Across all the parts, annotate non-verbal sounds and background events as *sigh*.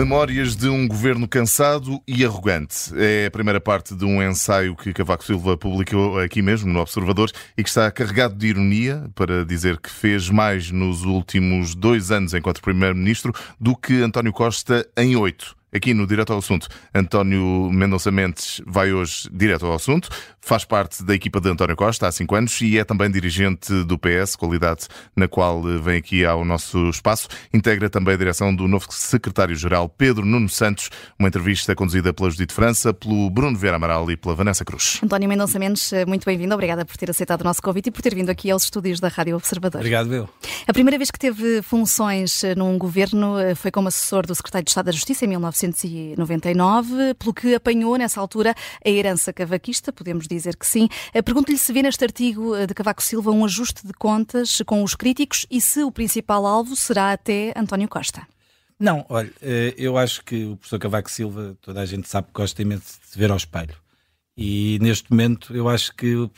Memórias de um governo cansado e arrogante. É a primeira parte de um ensaio que Cavaco Silva publicou aqui mesmo, no Observador, e que está carregado de ironia para dizer que fez mais nos últimos dois anos enquanto Primeiro-Ministro do que António Costa em oito. Aqui no Direto ao Assunto, António Mendonça Mendes vai hoje direto ao assunto. Faz parte da equipa de António Costa há cinco anos e é também dirigente do PS, qualidade na qual vem aqui ao nosso espaço. Integra também a direção do novo secretário-geral Pedro Nuno Santos. Uma entrevista conduzida pela Judite França, pelo Bruno Vera Amaral e pela Vanessa Cruz. António Mendonça Mendes, muito bem-vindo. Obrigada por ter aceitado o nosso convite e por ter vindo aqui aos estúdios da Rádio Observador. Obrigado, meu. A primeira vez que teve funções num governo foi como assessor do secretário de Estado da Justiça em 19 1999, pelo que apanhou nessa altura a herança cavaquista, podemos dizer que sim. Eh, pergunto-lhe se vê neste artigo eh, de Cavaco Silva um ajuste de contas com os críticos e se o principal alvo será até António Costa. Não, olha, eh, eu acho que o professor Cavaco Silva, toda a gente sabe que gosta imenso de se ver ao espelho. E neste momento eu acho que o,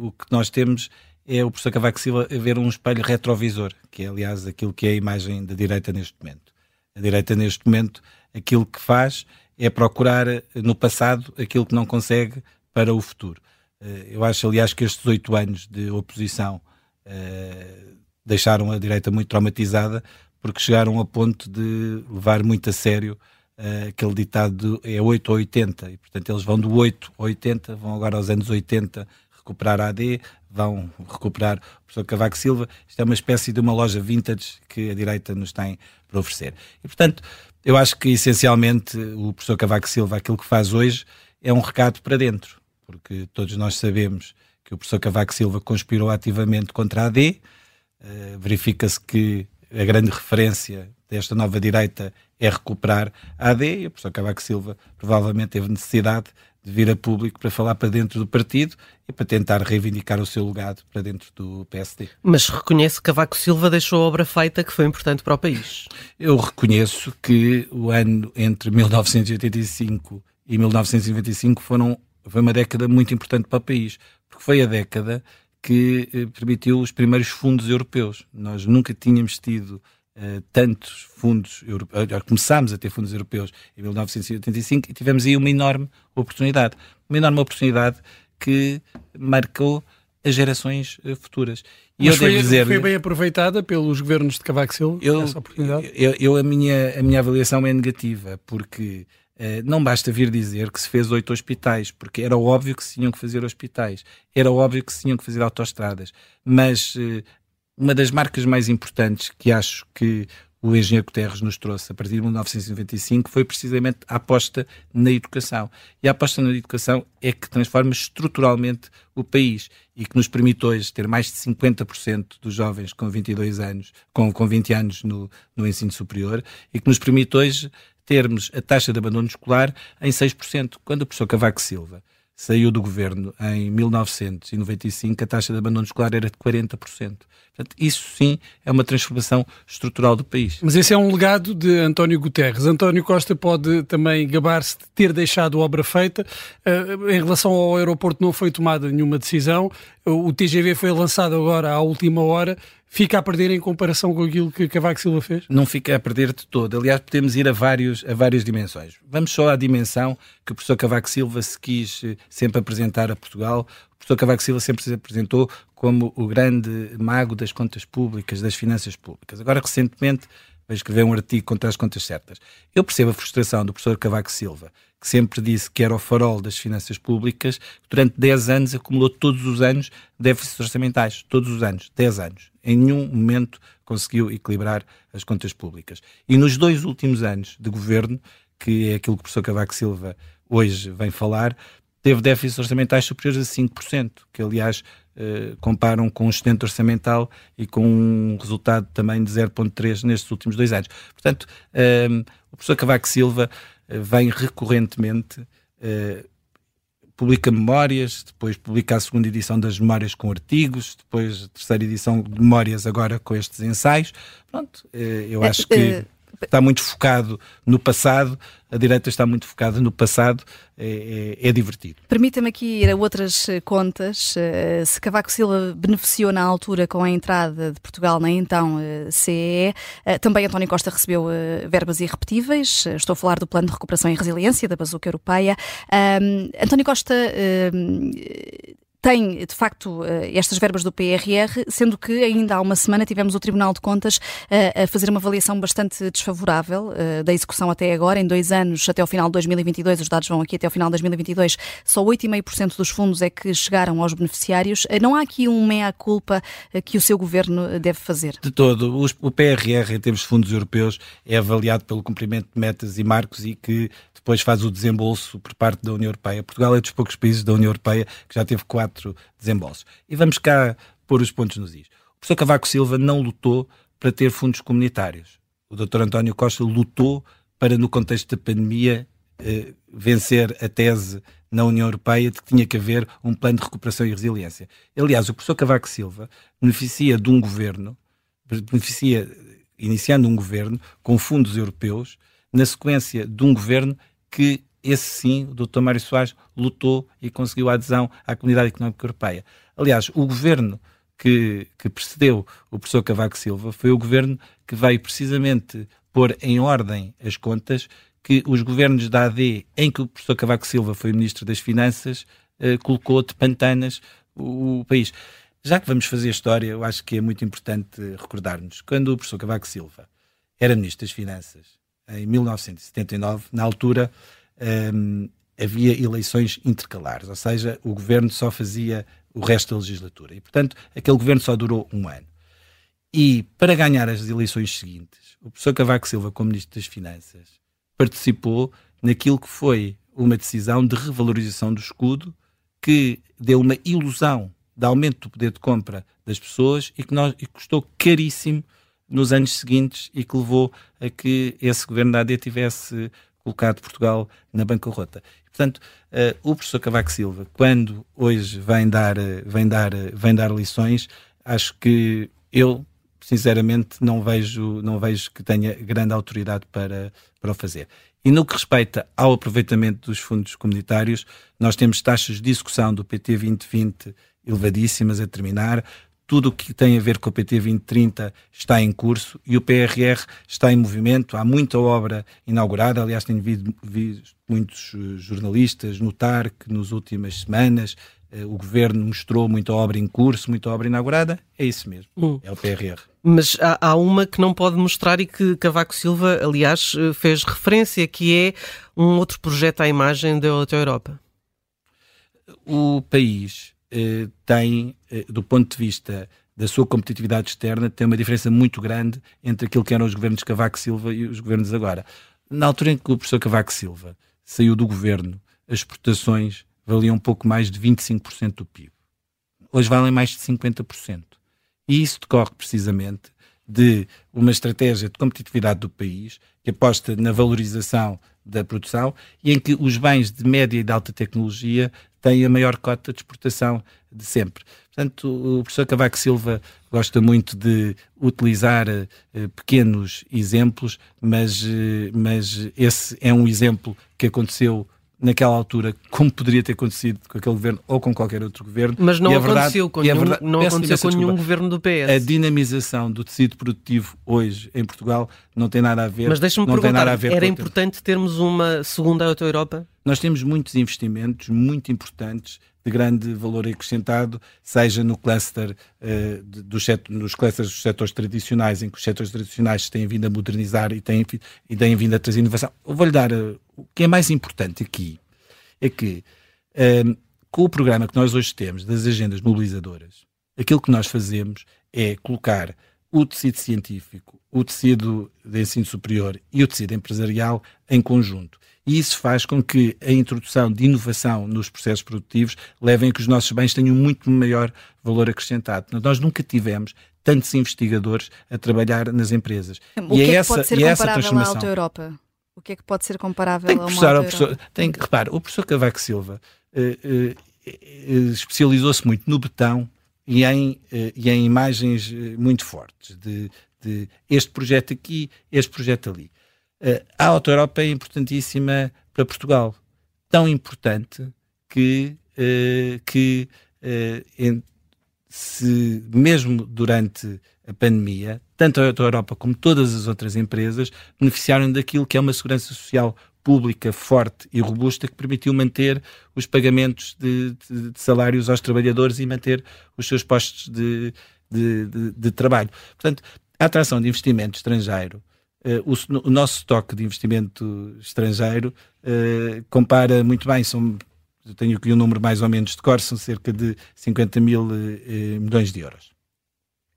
o que nós temos é o professor Cavaco Silva a ver um espelho retrovisor, que é aliás aquilo que é a imagem da direita neste momento. A direita neste momento aquilo que faz é procurar no passado aquilo que não consegue para o futuro. Eh, eu acho, aliás, que estes oito anos de oposição uh, deixaram a direita muito traumatizada porque chegaram a ponto de levar muito a sério uh, aquele ditado de, é 8 ou 80 e, portanto, eles vão do 8 ao 80, vão agora aos anos 80 recuperar a AD, vão recuperar o professor Cavaco Silva. Isto é uma espécie de uma loja vintage que a direita nos tem para oferecer. E, portanto, eu acho que essencialmente o professor Cavaco Silva, aquilo que faz hoje, é um recado para dentro, porque todos nós sabemos que o professor Cavaco Silva conspirou ativamente contra a AD. Uh, Verifica-se que a grande referência desta nova direita é recuperar a AD e o professor Cavaco Silva provavelmente teve necessidade de vir a público para falar para dentro do partido e para tentar reivindicar o seu legado para dentro do PSD. Mas reconhece que Cavaco Silva deixou a obra feita que foi importante para o país. Eu reconheço que o ano entre 1985 e 1995 foram, foi uma década muito importante para o país, porque foi a década que eh, permitiu os primeiros fundos europeus. Nós nunca tínhamos tido Uh, tantos fundos europeus, uh, começámos a ter fundos europeus em 1985 e tivemos aí uma enorme oportunidade. Uma enorme oportunidade que marcou as gerações uh, futuras. E Mas eu foi, dizer, foi bem aproveitada pelos governos de Cavaco Silva, eu, essa oportunidade? Eu, eu, a, minha, a minha avaliação é negativa, porque não basta vir dizer que se fez oito hospitais, porque era óbvio que se tinham que fazer hospitais, era óbvio que se tinham que fazer autoestradas, mas uma das marcas mais importantes que acho que o engenheiro Guterres nos trouxe a partir de 1995 foi precisamente a aposta na educação. E a aposta na educação é que transforma estruturalmente o país e que nos permite hoje ter mais de 50% dos jovens com 22 anos, com, com 20 anos no, no ensino superior e que nos permite hoje termos a taxa de abandono escolar em 6%, quando o professor Cavaco Silva saiu do governo em 1995, a taxa de abandono escolar era de 40%. Portanto, isso sim é uma transformação estrutural do país. Mas esse é um legado de António Guterres. António Costa pode também gabar-se de ter deixado obra feita. Uh, em relação ao aeroporto não foi tomada nenhuma decisão. O TGV foi lançado agora à última hora fica a perder em comparação com aquilo que Cavaco Silva fez? Não fica a perder de todo. Aliás, podemos ir a, vários, a várias dimensões. Vamos só à dimensão que o professor Cavaco Silva se quis eh, sempre apresentar a Portugal. O professor Cavaco Silva sempre se apresentou como o grande mago das contas públicas, das finanças públicas. Agora, recentemente, vai escrever um artigo contra as contas certas. Eu percebo a frustração do professor Cavaco Silva, que sempre disse que era o farol das finanças públicas, durante 10 anos acumulou todos os anos déficits orçamentais, todos os anos, 10 anos. Em nenhum momento conseguiu equilibrar as contas públicas. E nos dois últimos anos de governo, que é aquilo que o professor Cavaco Silva hoje vem falar, teve déficits orçamentais superiores a 5%, que aliás eh, comparam com um excedente orçamental e com um resultado também de 0,3% nestes últimos dois anos. Portanto, eh, o professor Cavaco Silva vem recorrentemente, eh, publica memórias, depois publica a segunda edição das memórias com artigos, depois a terceira edição de memórias agora com estes ensaios. Pronto, eh, eu acho que está muito focado no passado, a direita está muito focada no passado, é, é, é divertido. Permita-me aqui ir a outras eh, contas. Eh, se Cavaco Silva beneficiou na altura com a entrada de Portugal na então CEE, também António Costa recebeu verbas irrepetíveis. Estou a falar do Plano de Recuperação e Resiliência da Bazuca Europeia. António Costa tem, de facto, eh, estas verbas do PRR, sendo que ainda há uma semana tivemos o Tribunal de Contas eh, a fazer uma avaliação bastante desfavorável eh, da execução até agora. Em dois anos, até ao final de 2022, os dados vão aqui até ao final de 2022, só 8,5% dos fundos é que chegaram aos beneficiários. Não há aqui um meia-culpa que o seu governo deve fazer? De todo. O PRR, em termos de fundos europeus, é avaliado pelo cumprimento de metas e marcos e que depois faz o desembolso por parte da União Europeia. Portugal é dos poucos países da União Europeia que já teve quatro desembolsos. E vamos cá pôr os pontos nos is. O professor Cavaco Silva não lutou para ter fundos comunitários. O Dr. António Costa lutou para, no contexto da pandemia, eh, vencer a tese na União Europeia de que tinha que haver um plano de recuperação e resiliência. Aliás, o professor Cavaco Silva beneficia de um governo, beneficia, iniciando um governo com fundos europeus, na sequência de um governo que esse sim, o Dr. Mário Soares lutou e conseguiu a adesão à Comunidade Económica Europeia. Aliás, o governo que, que precedeu o professor Cavaco Silva foi o governo que veio precisamente pôr em ordem as contas que os governos da AD, em que o professor Cavaco Silva foi Ministro das Finanças, eh, colocou de pantanas o, o país. Já que vamos fazer história, eu acho que é muito importante recordarmos. Quando o professor Cavaco Silva era Ministro das Finanças, em 1979, na altura um, havia eleições intercalares, ou seja, o governo só fazia o resto da legislatura. E, portanto, aquele governo só durou um ano. E, para ganhar as eleições seguintes, o professor Cavaco Silva, como Ministro das Finanças, participou naquilo que foi uma decisão de revalorização do escudo que deu uma ilusão de aumento do poder de compra das pessoas e que nós, e custou caríssimo nos anos seguintes e que levou a que esse governo da AD tivesse colocado Portugal na bancarrota. Portanto, uh, o professor Cavaco Silva, quando hoje vem dar, uh, vem, dar, uh, vem dar lições, acho que eu, sinceramente, não vejo, não vejo que tenha grande autoridade para, para o fazer. E no que respeita ao aproveitamento dos fundos comunitários, nós temos taxas de execução do PT 2020 elevadíssimas a terminar, tudo o que tem a ver com o PT 2030 está em curso e o PRR está em movimento. Há muita obra inaugurada. Aliás, tenho visto, muitos eh, jornalistas notar que nas últimas semanas eh, o governo mostrou muita obra em curso, muita obra inaugurada. É isso mesmo. Hum. É o PRR. Mas há, há, uma que não pode mostrar e que Cavaco Silva, aliás, eh, fez referência, que é um outro projeto à imagem da Europa. O país tem, eh, do ponto de vista da sua competitividade externa, tem uma diferença muito grande entre aquilo que eram os governos de Cavaco Silva e os governos agora. Na altura em que o professor Cavaco Silva saiu do governo, as exportações valiam um pouco mais de 25% do PIB. Hoje valem mais de 50%. E isso decorre precisamente de uma estratégia de competitividade do país que aposta na valorização da produção e em que os bens de média e de alta tecnologia têm a maior cota de exportação de sempre. Portanto, o professor Cavaco Silva gosta muito de utilizar uh, pequenos exemplos, mas, uh, mas esse é um exemplo que aconteceu naquela altura, como poderia ter acontecido com aquele governo ou com qualquer outro governo. Mas não aconteceu, com, nenhum, verdade, não aconteceu com nenhum governo do PS. A dinamização do tecido produtivo hoje em Portugal não tem nada a ver. Mas deixa-me perguntar, era importante termos uma segunda Auto-Europa? Nós temos muitos investimentos muito importantes de grande valor acrescentado, seja no cluster uh, dos setor, nos clusters dos setores tradicionais, em que os setores tradicionais têm vindo a modernizar e têm, e têm vindo a trazer inovação. Vou-lhe dar uh, o que é mais importante aqui é que uh, com o programa que nós hoje temos das agendas mobilizadoras, aquilo que nós fazemos é colocar o tecido científico, o tecido de ensino superior e o tecido empresarial em conjunto e isso faz com que a introdução de inovação nos processos produtivos levem a que os nossos bens tenham muito maior valor acrescentado. Nós nunca tivemos tantos investigadores a trabalhar nas empresas. O e que é, é essa, pode ser e é comparável à Alta Europa? O que é que pode ser comparável tem que a uma Alta professor, tem que, Repare, o professor Cavaco Silva uh, uh, especializou-se muito no betão e em, e em imagens muito fortes de, de este projeto aqui, este projeto ali. Uh, a Auto Europa é importantíssima para Portugal. Tão importante que, que se, mesmo durante a pandemia, tanto a Europa como todas as outras empresas beneficiaram daquilo que é uma segurança social pública forte e robusta que permitiu manter os pagamentos de, de, de salários aos trabalhadores e manter os seus postos de, de trabalho. Portanto, a atração de investimento estrangeiro, uh, o, o, nosso estoque de investimento estrangeiro uh, compara muito bem, são, tenho aqui um número mais ou menos de cor, são cerca de 50 mil uh, milhões de euros.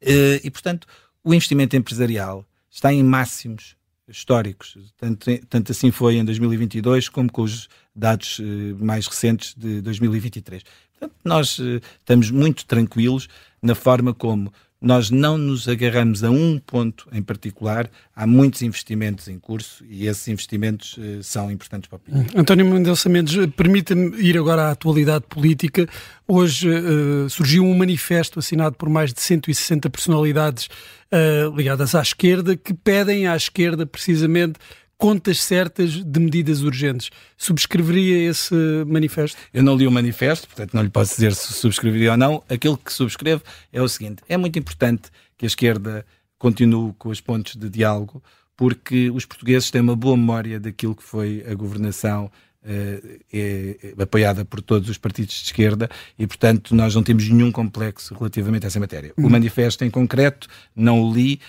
e, portanto, o investimento empresarial está em máximos históricos. Tanto, tanto assim foi em 2022, como com os dados eh, mais recentes de 2023. Portanto, nós eh, estamos muito tranquilos na forma como nós não nos agarramos a um ponto em particular, há muitos investimentos em curso e esses investimentos uh, são importantes para o país. António Mendonça Mendes, permita-me ir agora à atualidade política. Hoje uh, surgiu um manifesto assinado por mais de 160 personalidades uh, ligadas à esquerda que pedem à esquerda precisamente contas certas de medidas urgentes. Subscreveria esse manifesto? Eu não li o manifesto, portanto não lhe posso dizer se subscreveria ou não. Aquilo que subscrevo é o seguinte: é muito importante que a esquerda continue com os pontos de diálogo, porque os portugueses têm uma boa memória daquilo que foi a governação Uh, é, é, apoiada por todos os partidos de esquerda e, portanto, nós não temos nenhum complexo relativamente a essa matéria. O uhum. manifesto em concreto não o li,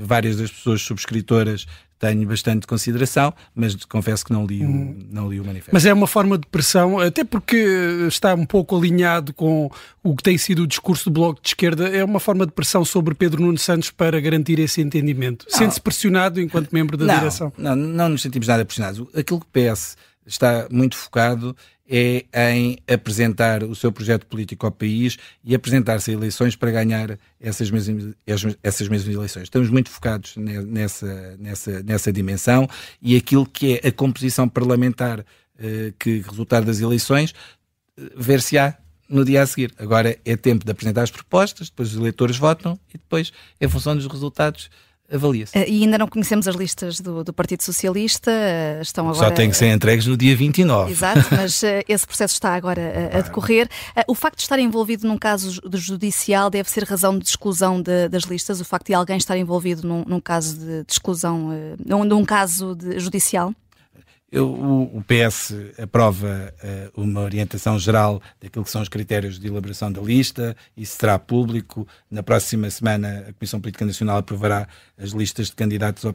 várias das pessoas subscritoras tenho bastante consideração, mas confesso que não li, o, hum. não li o manifesto. Mas é uma forma de pressão, até porque está um pouco alinhado com o que tem sido o discurso do Bloco de Esquerda, é uma forma de pressão sobre Pedro Nuno Santos para garantir esse entendimento. Sente-se pressionado enquanto membro da não, direção? Não, não nos sentimos nada pressionados. Aquilo que o PS está muito focado é em apresentar o seu projeto político ao país e apresentar-se a eleições para ganhar essas mesmas, essas mesmas eleições. Estamos muito focados nessa, nessa, nessa dimensão e aquilo que é a composição parlamentar eh, que resultar das eleições, eh, ver-se-á no dia a seguir. Agora é tempo de apresentar as propostas, depois os eleitores votam e depois, em função dos resultados, avalia-se. Uh, e ainda não conhecemos as listas do, do Partido Socialista, uh, estão agora... Só tem que ser entregues no dia 29. Exato, *laughs* mas esse processo está agora a decorrer. o facto de estar envolvido num caso judicial deve ser razão de exclusão de, das listas? O facto de alguém estar envolvido num, num caso de, de exclusão, num, num caso de, judicial? Eu, o, o, PS aprova uh, uma orientação geral daquilo que são os critérios de elaboração da lista, isso será público. Na próxima semana, a Comissão Política Nacional aprovará as listas de candidatos, ao, uh,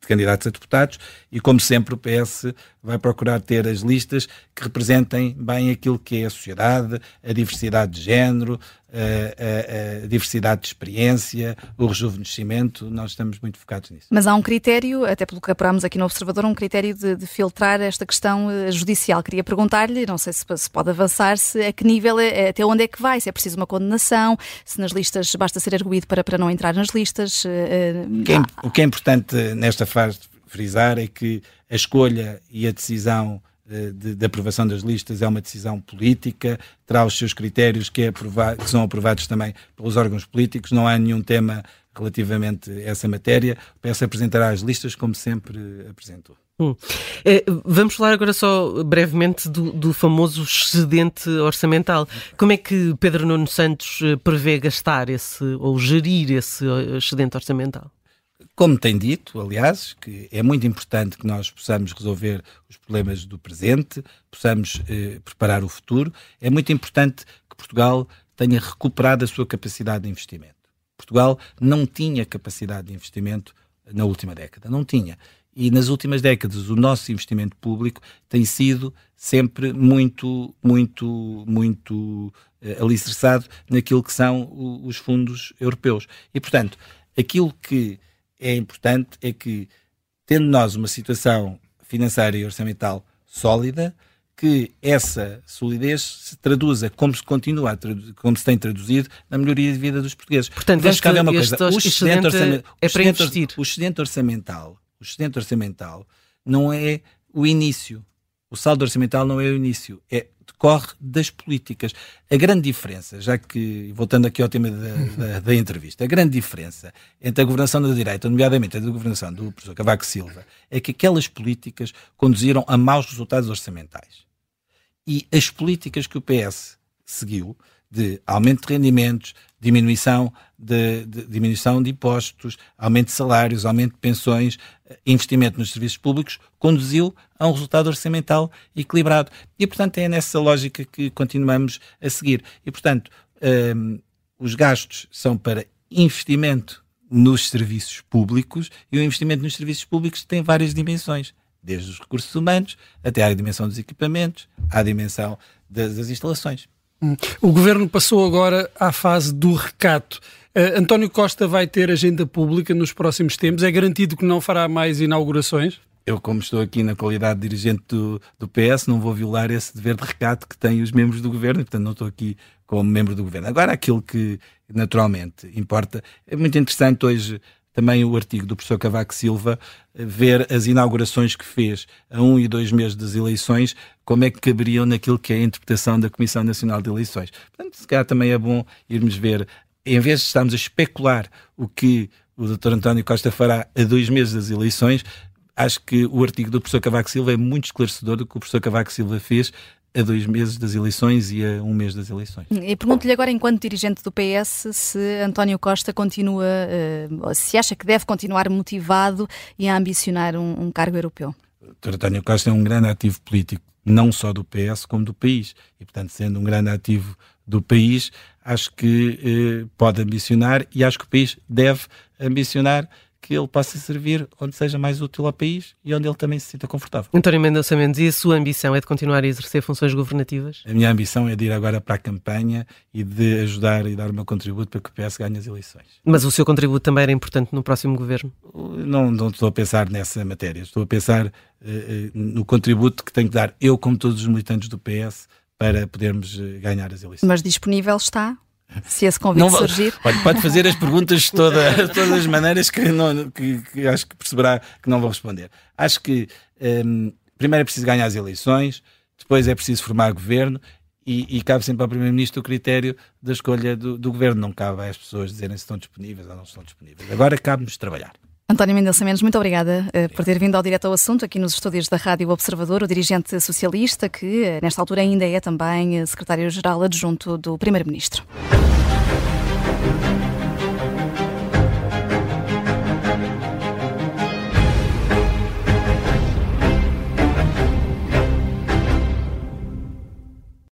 de candidatos a deputados e, como sempre, o PS vai procurar ter as listas que representem bem aquilo que é a sociedade, a diversidade de género, a, a, a, diversidade de experiência, o rejuvenescimento, nós estamos muito focados nisso. Mas há um critério, até pelo que apurámos aqui no Observador, um critério de, de filtrar esta questão eh, judicial. Queria perguntar-lhe, não sei se, se, pode avançar, se a que nível, é, até onde é que vai, se é preciso uma condenação, se nas listas basta ser arguído para, para não entrar nas listas. Uh, o, que é, o que é importante nesta fase frisar é que a escolha e a decisão de, de, aprovação das listas é uma decisão política, terá os seus critérios que, é que são aprovados também pelos órgãos políticos, não há nenhum tema relativamente a essa matéria. O PS apresentará as listas como sempre apresentou. Hum. É, vamos falar agora só brevemente do, do, famoso excedente orçamental. Como é que Pedro Nuno Santos eh, prevê gastar esse ou gerir esse eh, excedente orçamental? Como tem dito, aliás, que é muito importante que nós possamos resolver os problemas do presente, possamos eh, preparar o futuro, é muito importante que Portugal tenha recuperado a sua capacidade de investimento. Portugal não tinha capacidade de investimento na última década, não tinha. E nas últimas décadas o nosso investimento público tem sido sempre muito, muito, muito eh, alicerçado naquilo que são os fundos europeus. E, portanto, aquilo que é importante é que, tendo nós uma situação financeira e orçamental sólida, que essa solidez se traduza, como se continua, como se tem traduzido, na melhoria de vida dos portugueses. Portanto, Vamos este, uma coisa. O excedente, orçament, é para investir. O excedente orçamental, o excedente orçamental não é o início. O saldo orçamental não é o início. É decorre das políticas. A grande diferença, já que, voltando aqui ao tema da, da, da entrevista, a grande diferença entre a governação da direita, nomeadamente a governação do professor Cavaco Silva, é que aquelas políticas conduziram a maus resultados orçamentais. E as políticas que o PS seguiu, de aumento de rendimentos, diminuição de, de, diminuição de impostos, aumento de salários, aumento de pensões, investimento nos serviços públicos, conduziu a um resultado orçamental equilibrado. E, portanto, é nessa lógica que continuamos a seguir. E, portanto, um, os gastos são para investimento nos serviços públicos e o investimento nos serviços públicos tem várias dimensões, desde os recursos humanos até à dimensão dos equipamentos, à dimensão das, das instalações. Hum. O governo passou agora à fase do recato. Uh, António Costa vai ter agenda pública nos próximos tempos? É garantido que não fará mais inaugurações? Eu, como estou aqui na qualidade de dirigente do, do PS, não vou violar esse dever de recato que têm os membros do governo, portanto não estou aqui como membro do governo. Agora, aquilo que naturalmente importa, é muito interessante hoje também o artigo do professor Cavaco Silva, eh, ver as inaugurações que fez a um e dois meses das eleições, como é que caberiam naquilo que é a interpretação da Comissão Nacional de Eleições. Portanto, se calhar também é bom irmos ver, em vez de estarmos a especular o que o Dr. António Costa fará a dois meses das eleições, acho que o artigo do professor Cavaco Silva é muito esclarecedor do que o professor Cavaco Silva fez a dois meses das eleições e a um mês das eleições. E pergunto-lhe agora, enquanto dirigente do PS, se António Costa continua, uh, se acha que deve continuar motivado e a ambicionar um, um cargo europeu. Dr. António Costa é um grande ativo político, não só do PS, como do país. E, portanto, sendo um grande ativo do país, acho que eh, pode ambicionar e acho que o país deve ambicionar que ele possa servir onde seja mais útil ao país e onde ele também se sinta confortável. António Mendonça Mendes, e a sua ambição é de continuar a exercer funções governativas? A minha ambição é de ir agora para a campanha e de ajudar e dar o meu contributo para que o PS ganhe as eleições. Mas o seu contributo também era importante no próximo governo? Não, não estou a pensar nessa matéria. Estou a pensar uh, no contributo que tenho que dar eu, como todos os militantes do PS, para podermos uh, ganhar as eleições. Mas disponível está se esse convite não, surgir. *laughs* Pode, pode, fazer as perguntas de toda, todas as maneiras que, não, que, que, acho que perceberá que não vou responder. Acho que um, primeiro é preciso ganhar as eleições, depois é preciso formar governo e, e cabe sempre ao Primeiro-Ministro o critério da escolha do, do, governo. Não cabe às pessoas dizerem se estão disponíveis ou não estão disponíveis. Agora cabe-nos trabalhar. António Mendonça Mendes, muito obrigada uh, por ter vindo ao Direto ao Assunto aqui nos estúdios da Rádio Observador, o dirigente socialista que, uh, nesta altura, ainda é também uh, secretário-geral adjunto do Primeiro-Ministro.